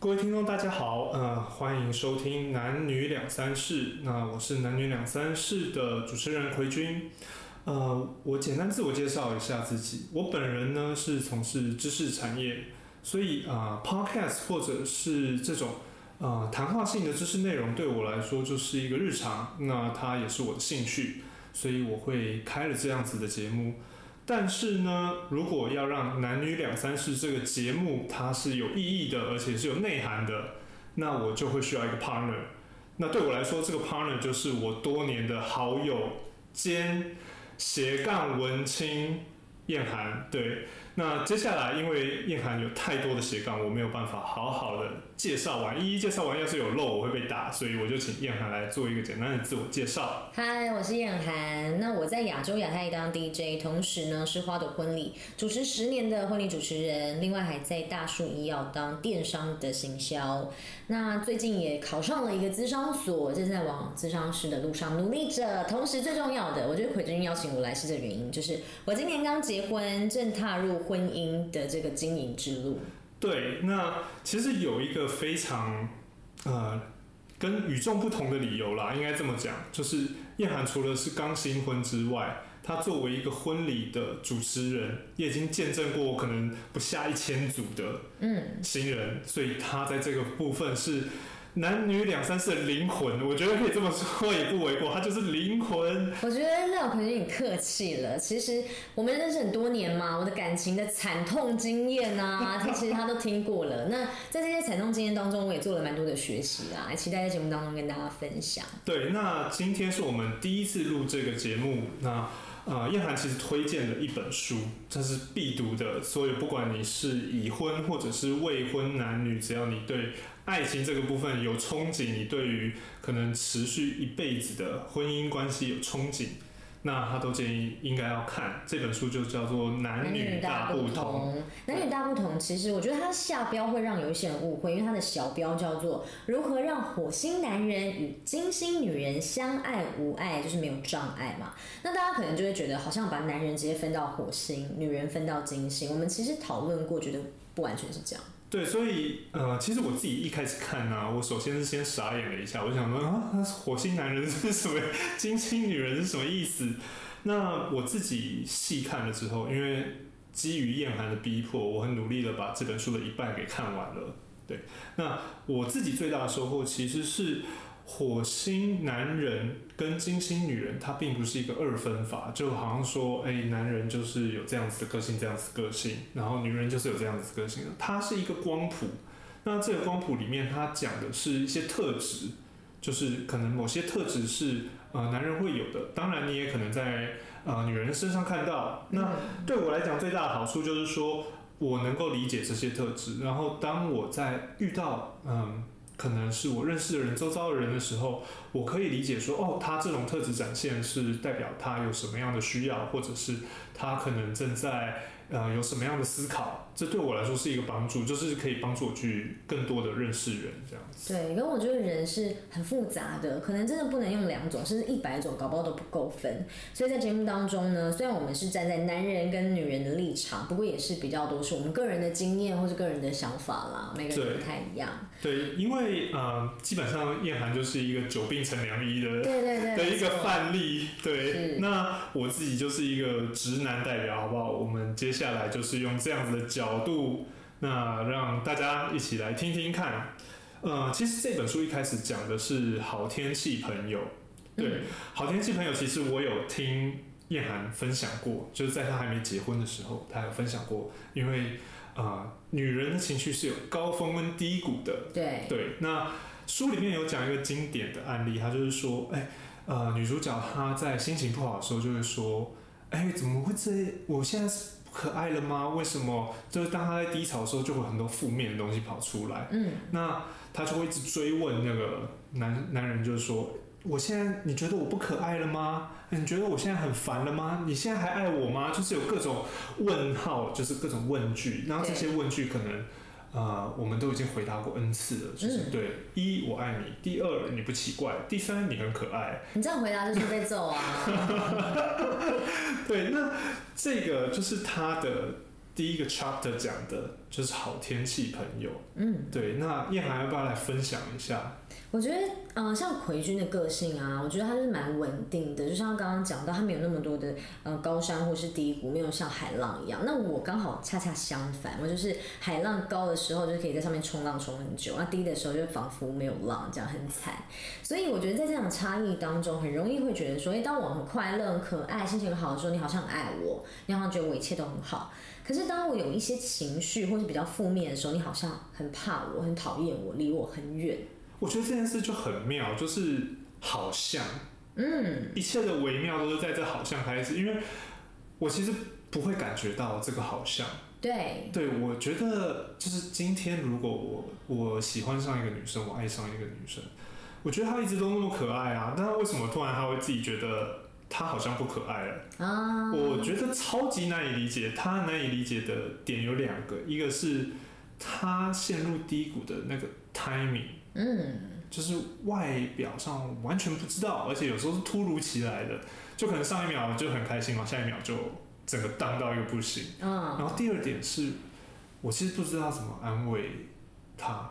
各位听众，大家好，呃，欢迎收听男女两三事。那我是男女两三事的主持人奎军。呃，我简单自我介绍一下自己。我本人呢是从事知识产业，所以啊、p o d c a s t 或者是这种呃谈话性的知识内容，对我来说就是一个日常。那它也是我的兴趣，所以我会开了这样子的节目。但是呢，如果要让男女两三事这个节目它是有意义的，而且是有内涵的，那我就会需要一个 partner。那对我来说，这个 partner 就是我多年的好友兼斜杠文青燕涵。对，那接下来因为燕涵有太多的斜杠，我没有办法好好的介绍完，一一介绍完，要是有漏我会被打，所以我就请燕涵来做一个简单的自我介绍。嗨，我是燕涵。那我在亚洲亚太当 DJ，同时呢是花朵婚礼主持十年的婚礼主持人，另外还在大树医药当电商的行销。那最近也考上了一个资商所，正在往资商师的路上努力着。同时最重要的，我觉得奎君邀请我来是这原因，就是我今年刚结婚，正踏入婚姻的这个经营之路。对，那其实有一个非常呃跟与众不同的理由啦，应该这么讲，就是叶涵除了是刚新婚之外，他作为一个婚礼的主持人，也已经见证过可能不下一千组的嗯，新人，所以他在这个部分是。男女两三事的灵魂，我觉得可以这么说也不为过，他就是灵魂。我觉得廖可能有点客气了。其实我们认识很多年嘛，我的感情的惨痛经验啊，他 其实他都听过了。那在这些惨痛经验当中，我也做了蛮多的学习啊，期待在节目当中跟大家分享。对，那今天是我们第一次录这个节目，那呃，燕涵其实推荐了一本书，这是必读的，所以不管你是已婚或者是未婚男女，只要你对爱情这个部分有憧憬，你对于可能持续一辈子的婚姻关系有憧憬，那他都建议应该要看这本书，就叫做《男女大不同》。男女大不同，其实我觉得它下标会让有一些人误会，因为它的小标叫做“如何让火星男人与金星女人相爱无碍”，就是没有障碍嘛。那大家可能就会觉得，好像把男人直接分到火星，女人分到金星。我们其实讨论过，觉得不完全是这样。对，所以呃，其实我自己一开始看呢、我首先是先傻眼了一下，我想说啊，那火星男人是什么？金星女人是什么意思？那我自己细看了之后，因为基于燕寒的逼迫，我很努力的把这本书的一半给看完了。对，那我自己最大的收获其实是火星男人跟金星女人，它并不是一个二分法，就好像说，哎、男人就是有这样子的个性，这样子的个性，然后女人就是有这样子的个性的，它是一个光谱。那这个光谱里面，它讲的是一些特质，就是可能某些特质是呃男人会有的，当然你也可能在呃女人身上看到。那对我来讲，最大的好处就是说我能够理解这些特质，然后当我在遇到嗯。可能是我认识的人、周遭的人的时候，我可以理解说，哦，他这种特质展现是代表他有什么样的需要，或者是他可能正在呃有什么样的思考，这对我来说是一个帮助，就是可以帮助我去更多的认识人这样子。对，因为我觉得人是很复杂的，可能真的不能用两种，甚至一百种，搞不好都不够分。所以在节目当中呢，虽然我们是站在男人跟女人的立场，不过也是比较多是我们个人的经验或是个人的想法啦，每个人不太一样。对，因为呃，基本上燕涵就是一个久病成良医的对对对，的一个范例，对。那我自己就是一个直男代表，好不好？我们接下来就是用这样子的角度，那让大家一起来听听看。呃，其实这本书一开始讲的是好天气朋友，对，嗯好天气朋友，其实我有听燕涵分享过，就是在她还没结婚的时候，她有分享过，因为呃，女人的情绪是有高峰跟低谷的，对对，那书里面有讲一个经典的案例，她就是说，哎，呃，女主角她在心情不好的时候就会说，哎，怎么会这？我现在是不可爱了吗？为什么？就是当他在低潮的时候，就会有很多负面的东西跑出来。嗯，那他就会一直追问那个男男人，就是说。我现在你觉得我不可爱了吗？你觉得我现在很烦了吗？你现在还爱我吗？就是有各种问号，就是各种问句，然后这些问句可能呃，我们都已经回答过 n 次了，就是、嗯对一我爱你，第二你不奇怪，第三你很可爱。你这样回答就是被揍啊！对，那这个就是他的第一个 chapter 讲的就是好天气朋友。嗯，对，那燕涵要不要来分享一下？我觉得，呃，像奎君的个性啊，我觉得他就是蛮稳定的，就像刚刚讲到，他没有那么多的呃高山或是低谷，没有像海浪一样。那我刚好恰恰相反，我就是海浪高的时候就可以在上面冲浪冲很久，那低的时候就仿佛没有浪，这样很惨。所以我觉得在这种差异当中，很容易会觉得说，哎，当我很快乐、很可爱、心情很好的时候，你好像很爱我，你好像觉得我一切都很好。可是当我有一些情绪或是比较负面的时候，你好像很怕我、很讨厌我、离我很远。我觉得这件事就很妙，就是好像，嗯，一切的微妙都是在这好像开始，因为我其实不会感觉到这个好像。对，对，我觉得就是今天如果我我喜欢上一个女生，我爱上一个女生，我觉得她一直都那么可爱啊，但是为什么突然她会自己觉得她好像不可爱了？啊，我觉得超级难以理解，他难以理解的点有两个，一个是他陷入低谷的那个 timing。嗯，就是外表上完全不知道，而且有时候是突如其来的，就可能上一秒就很开心嘛，下一秒就整个荡到一个不行。嗯，然后第二点是，我其实不知道怎么安慰他。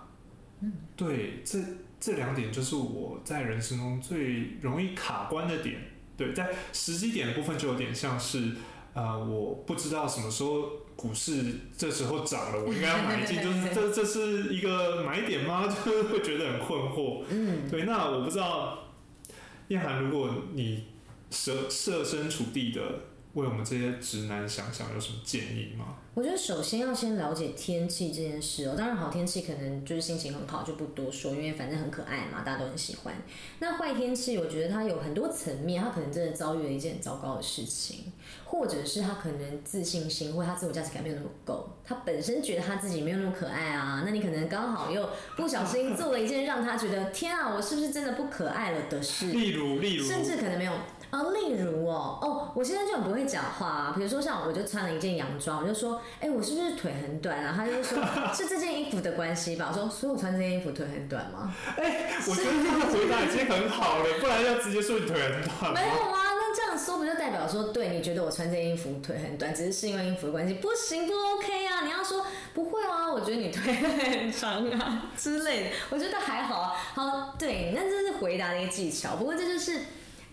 嗯，对，这这两点就是我在人生中最容易卡关的点。对，在时机点的部分就有点像是，呃，我不知道什么时候股市这时候涨了，我应该要买进，就是 这这是一个买点吗？就是会觉得很困惑。嗯，对，那我不知道，燕涵，如果你设设身处地的为我们这些直男想想，有什么建议吗？我觉得首先要先了解天气这件事哦。当然，好天气可能就是心情很好，就不多说，因为反正很可爱嘛，大家都很喜欢。那坏天气，我觉得它有很多层面，他可能真的遭遇了一件很糟糕的事情，或者是他可能自信心或他自我价值感没有那么够，他本身觉得他自己没有那么可爱啊。那你可能刚好又不小心做了一件让他觉得天啊，我是不是真的不可爱了的事？例如，例如，甚至可能没有。哦，例如哦，哦，我现在就很不会讲话啊。比如说像我就穿了一件洋装，我就说，哎，我是不是腿很短啊？他就说，是这件衣服的关系吧。我说，所以我穿这件衣服腿很短吗？哎，我觉得这个回答已经很好了，不然要直接说你腿很短。没有啊，那这样说不就代表说，对你觉得我穿这件衣服腿很短，只是是因为衣服的关系？不行，不 OK 啊！你要说不会啊，我觉得你腿很长啊之类的，我觉得还好啊。好，对，那这是回答的一个技巧。不过这就是。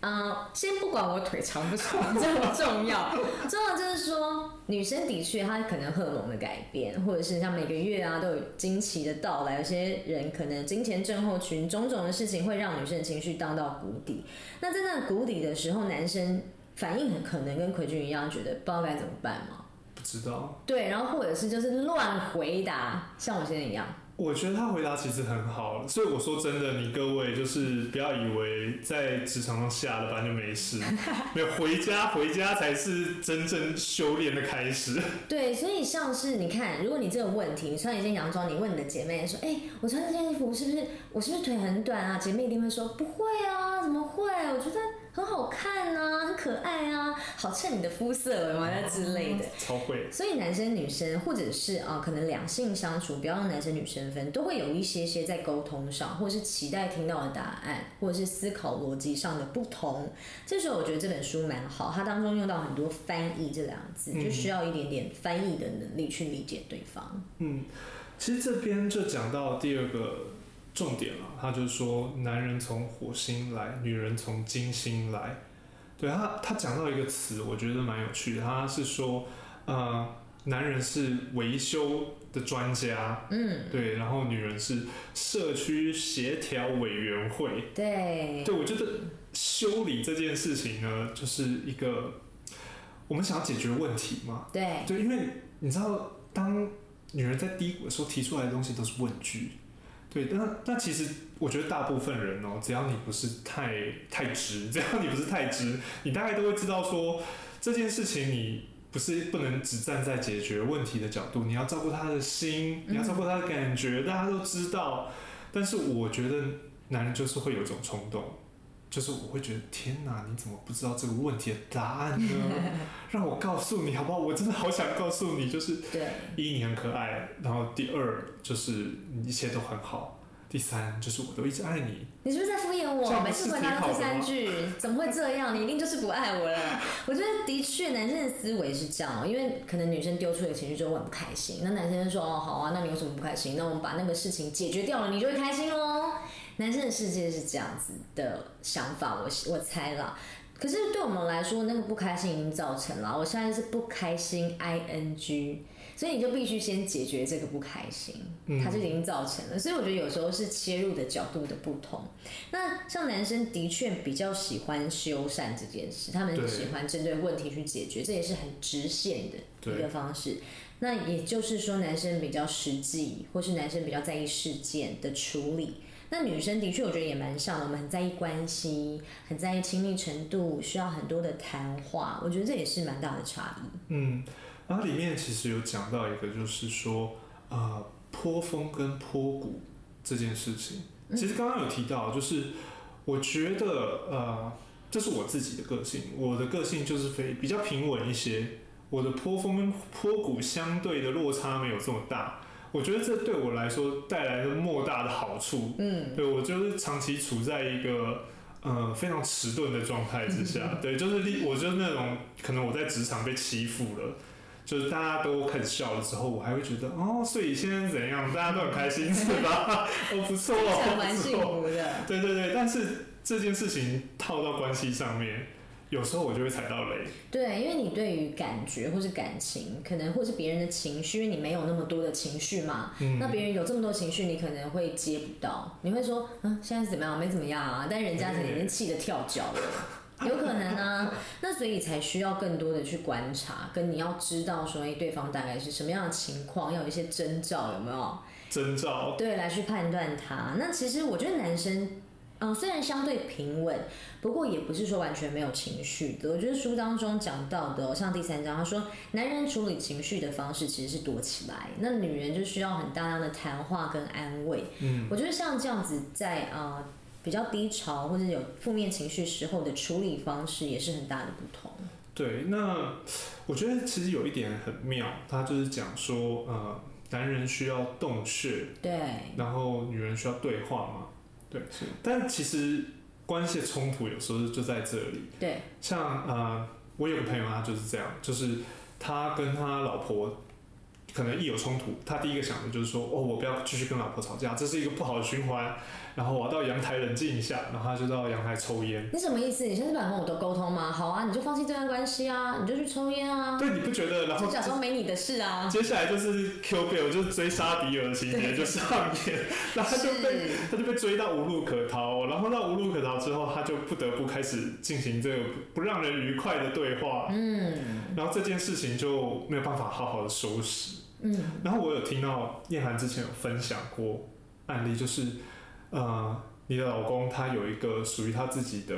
嗯，先不管我腿长不长，这么重要。重要就是说，女生的确她可能荷尔蒙的改变，或者是像每个月啊都有惊奇的到来，有些人可能金钱症候群，种种的事情会让女生的情绪荡到谷底。那在那谷底的时候，男生反应很可能跟奎俊一样，觉得不知道该怎么办吗？不知道。对，然后或者是就是乱回答，像我现在一样。我觉得他回答其实很好，所以我说真的，你各位就是不要以为在职场上下了班就没事，没有回家，回家才是真正修炼的开始。对，所以像是你看，如果你这个问题，你穿一件洋装，你问你的姐妹说：“哎，我穿这件衣服是不是我是不是腿很短啊？”姐妹一定会说：“不会啊，怎么会？我觉得。”很好看啊，很可爱啊，好衬你的肤色之类的，超会。所以男生女生或者是啊，可能两性相处，不要让男生女生分，都会有一些些在沟通上，或是期待听到的答案，或者是思考逻辑上的不同。这时候我觉得这本书蛮好，它当中用到很多翻译这两个字，就需要一点点翻译的能力去理解对方。嗯，其实这边就讲到第二个。重点了，他就是说，男人从火星来，女人从金星来。对他，他讲到一个词，我觉得蛮有趣的。他是说，呃，男人是维修的专家，嗯，对，然后女人是社区协调委员会，对，对我觉得修理这件事情呢，就是一个我们想要解决问题嘛，对，对，因为你知道，当女人在低谷的时候提出来的东西都是问句。对，但但其实我觉得大部分人哦，只要你不是太太直，只要你不是太直，你大概都会知道说这件事情你不是不能只站在解决问题的角度，你要照顾他的心，你要照顾他的感觉，大家都知道。但是我觉得男人就是会有一种冲动，就是我会觉得天哪，你怎么不知道这个问题的答案呢？让我告诉你好不好？我真的好想告诉你，就是对，一你很可爱，然后第二就是一切都很好，第三就是我都一直爱你。你是不是在敷衍这我？每次回答到第三句，怎么会这样？你一定就是不爱我了。我觉得的确，男生的思维是这样哦，因为可能女生丢出一个情绪之后我很不开心，那男生就说哦好啊，那你有什么不开心？那我们把那个事情解决掉了，你就会开心喽。男生的世界是这样子的想法，我我猜啦。可是对我们来说，那个不开心已经造成了。我现在是不开心 ing，所以你就必须先解决这个不开心，嗯它就已经造成了。所以我觉得有时候是切入的角度的不同。那像男生的确比较喜欢修缮这件事，他们喜欢针对问题去解决，这也是很直线的一个方式。那也就是说，男生比较实际，或是男生比较在意事件的处理。那女生的确，我觉得也蛮像的，我们很在意关系，很在意亲密程度，需要很多的谈话。我觉得这也是蛮大的差异。嗯，然后里面其实有讲到一个，就是说，呃，坡峰跟坡谷这件事情。其实刚刚有提到，就是我觉得，呃，这是我自己的个性，我的个性就是非比较平稳一些，我的坡峰跟坡谷相对的落差没有这么大。我觉得这对我来说带来了莫大的好处。嗯，对我就是长期处在一个呃非常迟钝的状态之下，对，就是例我就是那种可能我在职场被欺负了。就是大家都开始笑了之后，我还会觉得哦，所以现在怎样？大家都很开心是吧？哦，不错蛮幸。福的。对对对，但是这件事情套到关系上面，有时候我就会踩到雷。对，因为你对于感觉或是感情，可能或是别人的情绪，因为你没有那么多的情绪嘛，嗯那别人有这么多情绪，你可能会接不到，你会说，嗯，现在是怎么样？没怎么样啊，但人家可能已经气得跳脚了。有可能啊，那所以才需要更多的去观察，跟你要知道说，哎，对方大概是什么样的情况，要有一些征兆，有没有？征兆，对，来去判断他。那其实我觉得男生，嗯，虽然相对平稳，不过也不是说完全没有情绪的。我觉得书当中讲到的哦，像第三章，他说男人处理情绪的方式其实是躲起来，那女人就需要很大量的谈话跟安慰。嗯，我觉得像这样子在呃比较低潮或者有负面情绪时候的处理方式，也是很大的不同。对。那我觉得其实有一点很妙，他就是讲说，呃，男人需要洞穴，对，然后女人需要对话嘛，对，但其实关系的冲突有时候就在这里。对，像呃，我有个朋友，他就是这样，就是他跟他老婆可能一有冲突，他第一个想的就是说，哦，我不要继续跟老婆吵架，这是一个不好的循环，然后我要到阳台冷静一下，然后他就到阳台抽烟。你什么意思？你现在不想跟我都沟通吗？好啊，你就放弃这段关系啊，你就去抽烟啊，对，你不觉得？然后就假装没你的事啊。接下来就是 Q Bill，就是追杀比尔的情节就上演，然后他就被，他就被追到无路可逃，然后到无路可逃之后，他就不得不开始进行这个不让人愉快的对话，嗯然后这件事情就没有办法好好的收拾。嗯，然后我有听到燕涵之前有分享过案例，就是呃，你的老公他有一个属于他自己的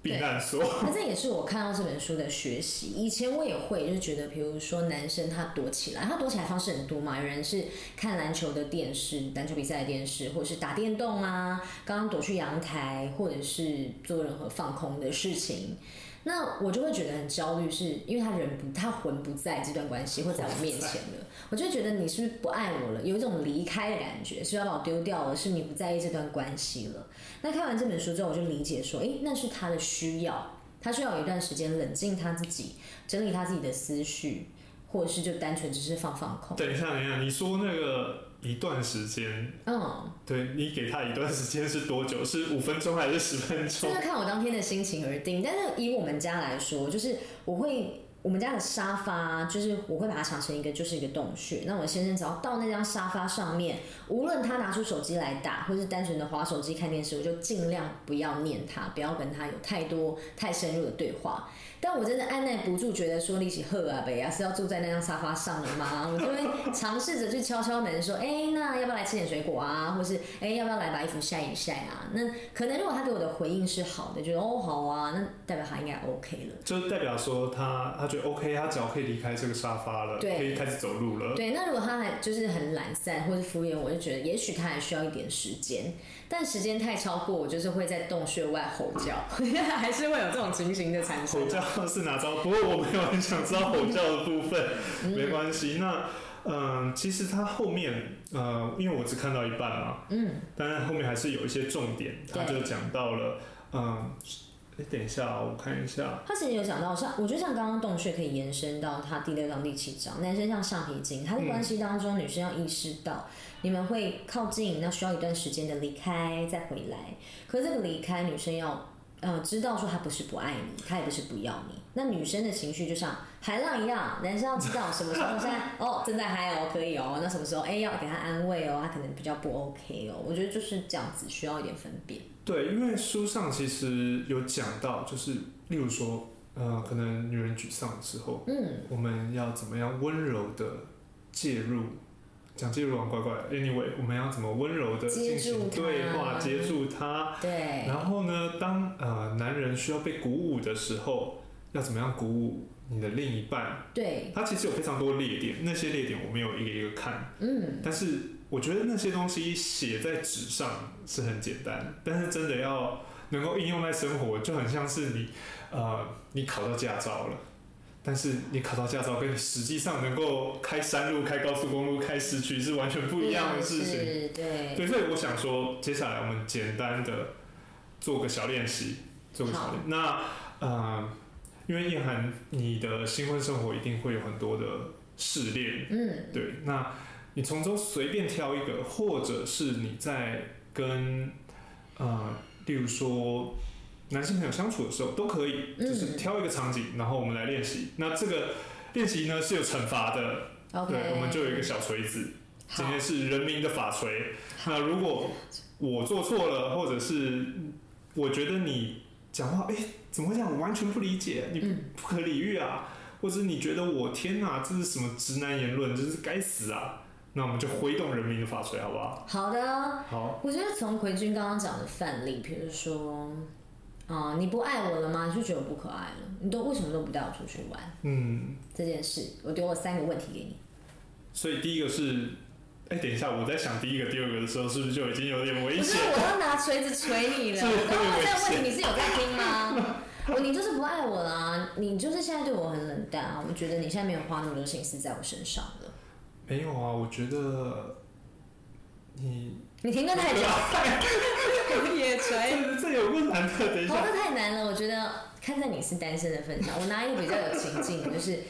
避难所，那这也是我看到这本书的学习。以前我也会，就是觉得，比如说男生他躲起来，他躲起来方式很多嘛。有人是看篮球的电视，篮球比赛的电视，或者是打电动啊，刚刚躲去阳台，或者是做任何放空的事情。那我就会觉得很焦虑，是因为他人不，他魂不在这段关系，或在我面前了，我就觉得你是不是不爱我了，有一种离开的感觉，是要把我丢掉了，是你不在意这段关系了。那看完这本书之后，我就理解说，诶，那是他的需要，他需要有一段时间冷静他自己，整理他自己的思绪，或者是就单纯只是放放空。等一下，等一下，你说那个一段时间，嗯，对你给他一段时间是多久？是五分钟还是十分钟这个？看我当天的心情而定。但是以我们家来说，就是我会。我们家的沙发就是我会把它想成一个就是一个洞穴。那我先生只要到那张沙发上面，无论他拿出手机来打，或是单纯的划手机看电视，我就尽量不要念他，不要跟他有太多太深入的对话。但我真的按耐不住，觉得说力气赫啊北啊是要住在那张沙发上了吗？我就会 尝试着去敲敲门，说，哎、那要不要来吃点水果啊？或是，哎、要不要来把衣服晒一晒啊？那可能如果他给我的回应是好的，觉得哦好啊，那代表他应该 OK 了。就代表说他他觉得 OK，他只要可以离开这个沙发了，对可以开始走路了。对，那如果他还就是很懒散或是敷衍我，就觉得也许他还需要一点时间，但时间太超过，我就是会在洞穴外吼叫，还是会有这种情形的产生吼。叫是哪招？不过我没有很想知道吼叫的部分，嗯没关系。那嗯，其实它后面呃，因为我只看到一半嘛，嗯，当然后面还是有一些重点，他对就讲到了，嗯，哎，等一下，我看一下，他其实有讲到像，我觉得像刚刚洞穴可以延伸到他第六章第七章，男生像橡皮筋，他的关系当中，女生要意识到你们会靠近，那需要一段时间的离开再回来，可是这个离开，女生要呃知道说他不是不爱你，他也不是不要你，那女生的情绪就像海浪一样，男生要知道什么时候在哦正在嗨哦可以哦，那什么时候哎要给他安慰哦，他可能比较不 OK 哦，我觉得就是这样子，需要一点分辨。对，因为书上其实有讲到，就是例如说，呃，可能女人沮丧的时候，嗯，我们要怎么样温柔的介入？讲介入完怪怪的，anyway，我们要怎么温柔的进行对话，接住他？对，然后呢，当呃男人需要被鼓舞的时候，要怎么样鼓舞你的另一半？对，他其实有非常多列点，那些列点我没有一个一个看，嗯。但是我觉得那些东西写在纸上是很简单，但是真的要能够应用在生活，就很像是你呃你考到驾照了。但是你考到驾照，跟你实际上能够开山路、开高速公路、开市区是完全不一样的事情。是对，对，所以我想说，接下来我们简单的做个小练习，做个小练。那呃，因为叶涵，你的新婚生活一定会有很多的试炼，嗯，对，那你从中随便挑一个，或者是你在跟呃，例如说男性朋友相处的时候都可以，嗯就是挑一个场景，然后我们来练习。那这个练习呢是有惩罚的对，我们就有一个小锤子，今好天是人民的法锤。那如果我做错了，或者是我觉得你讲话，哎、怎么会这样？我完全不理解，你不嗯不可理喻啊，或者你觉得我天哪，这是什么直男言论，真是该死啊！那我们就挥动人民的法锤，好不好？好的。好，我觉得从奎君刚刚讲的范例，比如说，啊、你不爱我了吗？你就觉得我不可爱了？你都为什么都不带我出去玩？嗯，这件事，我丢了三个问题给你。所以第一个是，哎、等一下，我在想第一个、第二个的时候，是不是就已经有点危险不是，险？我要拿锤子锤你了。是我刚刚有点这个问题你是有在听吗？我你就是不爱我啦，你就是现在对我很冷淡啊！我觉得你现在没有花那么多心思在我身上了。没有啊，我觉得你你停顿太久，野锤。这这有困难的，等一好，下。这太难了。我觉得看在你是单身的份上，我拿一个比较有情境的，就是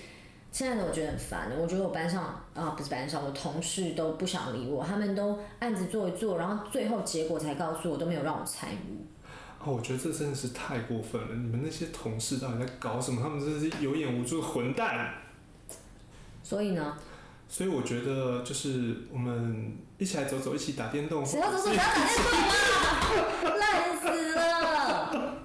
现在的我觉得很烦。我觉得我班上啊，不是班上，我同事都不想理我，他们都案子做一做，然后最后结果才告诉我，都没有让我参与。哦，我觉得这真的是太过分了！你们那些同事到底在搞什么？他们真的是有眼无珠的混蛋。所以呢，所以我觉得就是我们一起来走走，一起打电动。谁要走走，谁要打电动啊？烂死了！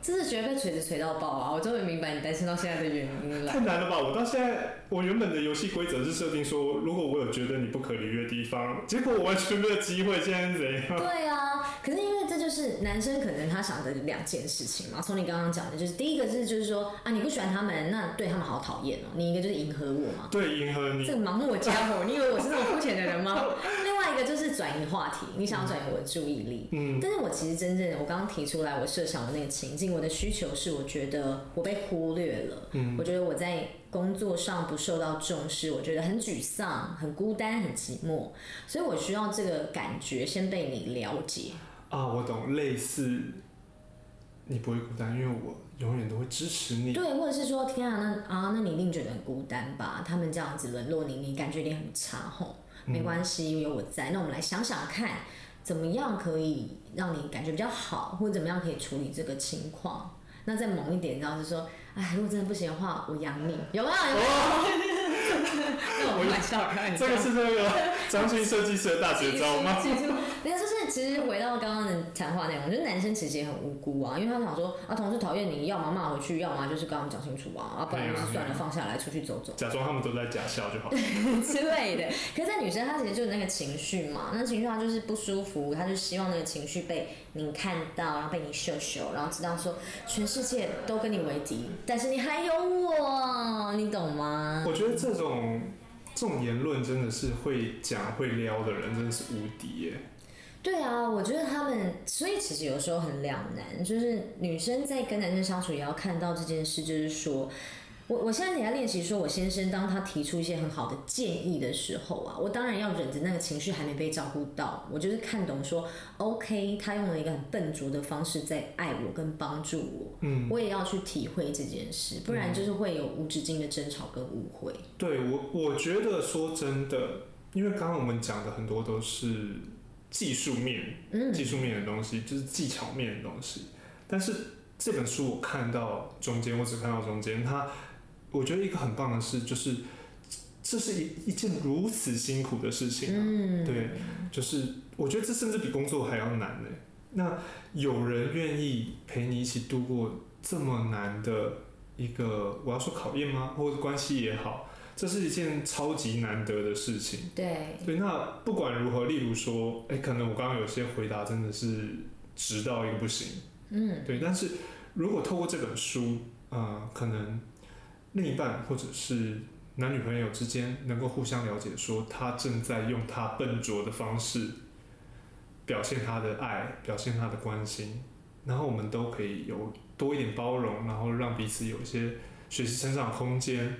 这是觉得被锤子锤到爆啊！我终于明白你单身到现在的原因了。太难了吧！我到现在，我原本的游戏规则是设定说，如果我有觉得你不可理喻的地方，结果我完全没有机会，现在是怎样？对啊，可是因为这就是男生可能他想的两件事情嘛。从你刚刚讲的，就是第一个是就是说啊，你不喜欢他们，那对他们好讨厌哦。你一个就是迎合我嘛，对，迎合你这。个盲目的家伙，你以为我是那么肤浅的人吗？另外一个就是转移话题，你想要转移我的注意力。嗯，但是我其实真正我刚刚提出来，我设想的那个情境，我的需求是，我觉得我被忽略了，嗯我觉得我在工作上不受到重视，我觉得很沮丧、很孤单、很寂寞，所以我需要这个感觉先被你了解。啊，我懂，类似你不会孤单，因为我永远都会支持你。对，或者是说，天啊，那啊，那你一定觉得很孤单吧？他们这样子冷落你，你感觉一定很差吼。没关系，有我在。那我们来想想看，怎么样可以让你感觉比较好，或者怎么样可以处理这个情况。那再猛一点，然后就说，哎，如果真的不行的话，我养你，有没有？有没有？那我开玩笑，开玩笑。这个是那个张 军设计师的大绝招吗？其实回到刚刚的谈话内容，就是男生其实也很无辜啊，因为他们想说啊，同事讨厌你，要么骂回去，要么就是跟他们讲清楚啊，啊，不然就是算了，放下来出去走走假装他们都在假笑就好。之类的。可是，在女生她其实就是那个情绪嘛，那情绪她就是不舒服，她就希望那个情绪被你看到，然后被你秀秀，然后知道说全世界都跟你为敌，但是你还有我，你懂吗？我觉得这种这种言论真的是会讲会撩的人真的是无敌耶。对啊，我觉得他们，所以其实有时候很两难，就是女生在跟男生相处也要看到这件事，就是说，我我现在也在练习，说我先生当他提出一些很好的建议的时候啊，我当然要忍着那个情绪还没被照顾到，我就是看懂说，OK，他用了一个很笨拙的方式在爱我跟帮助我，嗯，我也要去体会这件事，不然就是会有无止境的争吵跟误会。对我，我觉得说真的，因为刚刚我们讲的很多都是技术面，嗯，技术面的东西，就是技巧面的东西。但是这本书我看到中间，我只看到中间，它我觉得一个很棒的事，就是这是一一件如此辛苦的事情啊。嗯，对，就是我觉得这甚至比工作还要难呢。那有人愿意陪你一起度过这么难的一个，我要说考验吗？或者关系也好，这是一件超级难得的事情。对，对，那不管如何，例如说，哎、可能我刚刚有些回答真的是直到一个不行，嗯，对，但是如果透过这本书，呃，可能另一半或者是男女朋友之间能够互相了解，说他正在用他笨拙的方式表现他的爱，表现他的关心，然后我们都可以有多一点包容，然后让彼此有一些学习成长空间。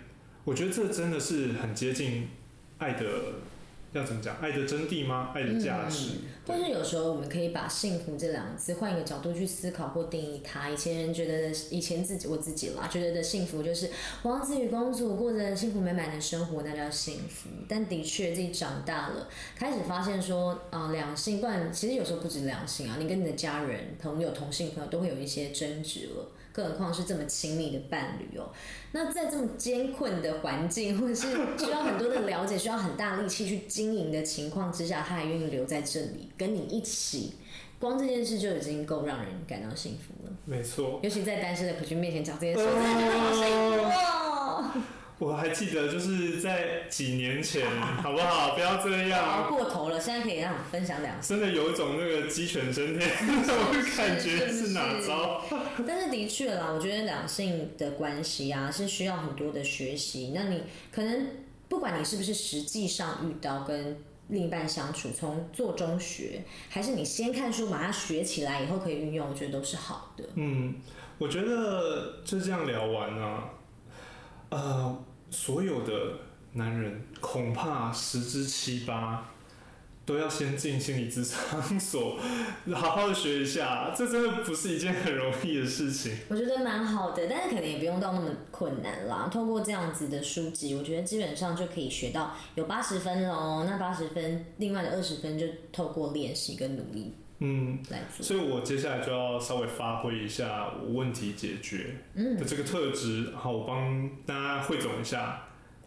我觉得这真的是很接近爱的，要怎么讲？爱的真谛吗？爱的价值？或是有时候我们可以把幸福这两个字换一个角度去思考或定义它。以前人觉得的，以前自己我自己啦，觉得的幸福就是王子与公主过着幸福美满的生活，那叫幸福。但的确自己长大了，开始发现说啊、两性，不然其实有时候不止两性啊，你跟你的家人、朋友、同性朋友都会有一些争执了。更何况是这么亲密的伴侣哦。那在这么艰困的环境，或者是需要很多的了解、需要很大力气去经营的情况之下，他还愿意留在这里跟你一起，光这件事就已经够让人感到幸福了。没错。尤其在单身的可君面前讲这件事，真的好幸福哦。我还记得，就是在几年前，好不好？不要这熬样，过头了，现在可以让我分享两次。真的有一种那个鸡犬升天 那种感觉是哪招？但是的确啦，我觉得两性的关系啊是需要很多的学习。那你可能不管你是不是实际上遇到跟另一半相处，从做中学，还是你先看书把它学起来以后可以运用，我觉得都是好的。嗯，我觉得就这样聊完啊，呃，所有的男人恐怕十之七八都要先进心理咨商所，好好的学一下，这真的不是一件很容易的事情。我觉得蛮好的，但是可能也不用到那么困难啦。通过这样子的书籍，我觉得基本上就可以学到有八十分喽。那八十分，另外的二十分就透过练习跟努力嗯，来做。所以我接下来就要稍微发挥一下我问题解决嗯。的这个特质，好，我帮大家汇总一下。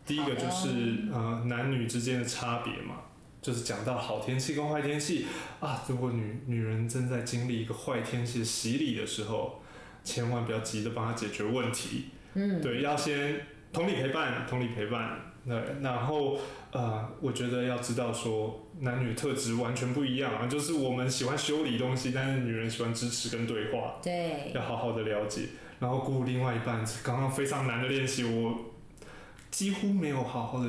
第一个就是呃男女之间的差别嘛，就是讲到好天气跟坏天气。啊，如果女女人正在经历一个坏天气的洗礼的时候，千万不要急着帮她解决问题，嗯，对，要先同理陪伴，同理陪伴。对，然后呃，我觉得要知道说男女特质完全不一样啊，就是我们喜欢修理东西，但是女人喜欢支持跟对话，对，要好好的了解，然后鼓舞另外一半。刚刚非常难的练习，我几乎没有好好的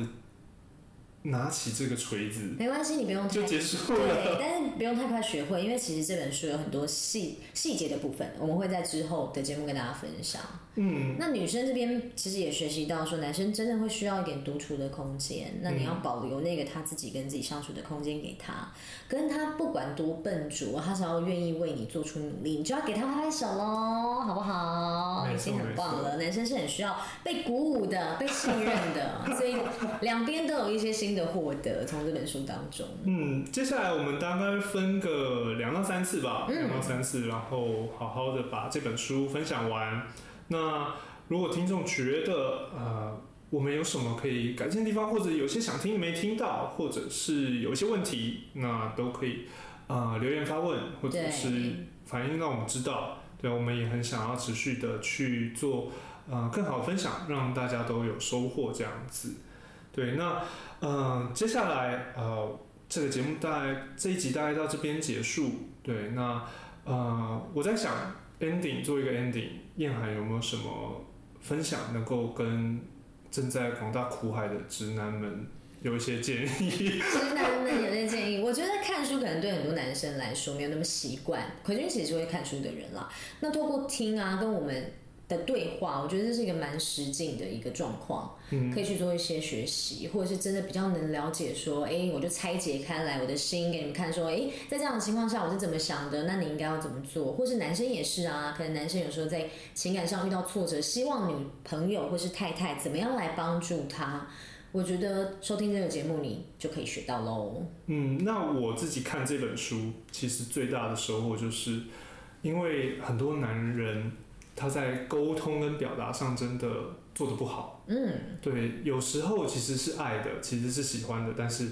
拿起这个锤子没关系，你不用太就结束对了。，但是不用太快学会，因为其实这本书有很多细细节的部分，我们会在之后的节目跟大家分享。嗯，那女生这边其实也学习到说，男生真的会需要一点独处的空间，那你要保留那个他自己跟自己相处的空间给他，跟他不管多笨拙，他只要愿意为你做出努力，你就要给他拍拍手喽，好不好？已经很棒了。男生是很需要被鼓舞的，被信任的，所以两边都有一些新的获得从这本书当中。嗯，接下来我们大概分个两到三次吧，嗯两到三次，然后好好的把这本书分享完。那如果听众觉得呃我们有什么可以改进的地方，或者有些想听没听到，或者是有一些问题，那都可以呃留言发问，或者是反映让我们知道。对，我们也很想要持续的去做呃更好的分享，让大家都有收获这样子。对，那嗯、接下来呃这个节目大概这一集大概到这边结束。对，那呃我在想 ending 做一个 ending，燕海有没有什么分享能够跟正在广大苦海的直男们有一些建议？直男们有些建议，我觉得看书可能对很多男生来说没有那么习惯。奎君其实是会看书的人啦，那透过听啊，跟我们的对话，我觉得这是一个蛮实境的一个状况，嗯可以去做一些学习，或者是真的比较能了解说，哎，我就拆解开来我的心给你们看，说，哎，在这样的情况下我是怎么想的，那你应该要怎么做，或是男生也是啊，可能男生有时候在情感上遇到挫折，希望女朋友或是太太怎么样来帮助他。我觉得收听这个节目，你就可以学到喽。嗯，那我自己看这本书，其实最大的收获就是，因为很多男人他在沟通跟表达上真的做的不好。嗯，对，有时候其实是爱的，其实是喜欢的，但是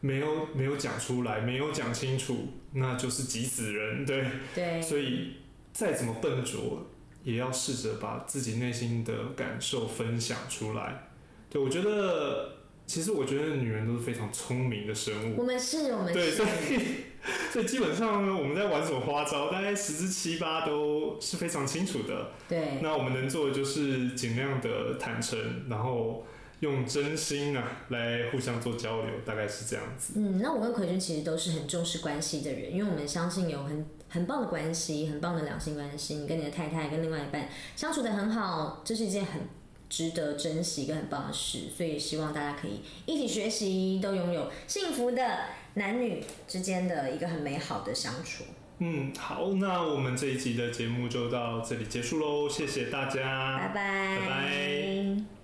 没有没有讲出来，没有讲清楚，那就是急死人。对，对，所以再怎么笨拙，也要试着把自己内心的感受分享出来。对我觉得，其实我觉得女人都是非常聪明的生物。我们是，我们对，是所，以 所以基本上呢，我们在玩什么花招，大概十之七八都是非常清楚的。对，那我们能做的就是尽量的坦诚，然后用真心啊来互相做交流，大概是这样子。嗯，那我跟奎君其实都是很重视关系的人，因为我们相信有很很棒的关系，很棒的两性关系，你跟你的太太跟另外一半相处的很好，这是一件很值得珍惜跟很棒的事，所以希望大家可以一起学习，都拥有幸福的男女之间的一个很美好的相处。嗯，好，那我们这一集的节目就到这里结束喽，谢谢大家，拜拜，拜拜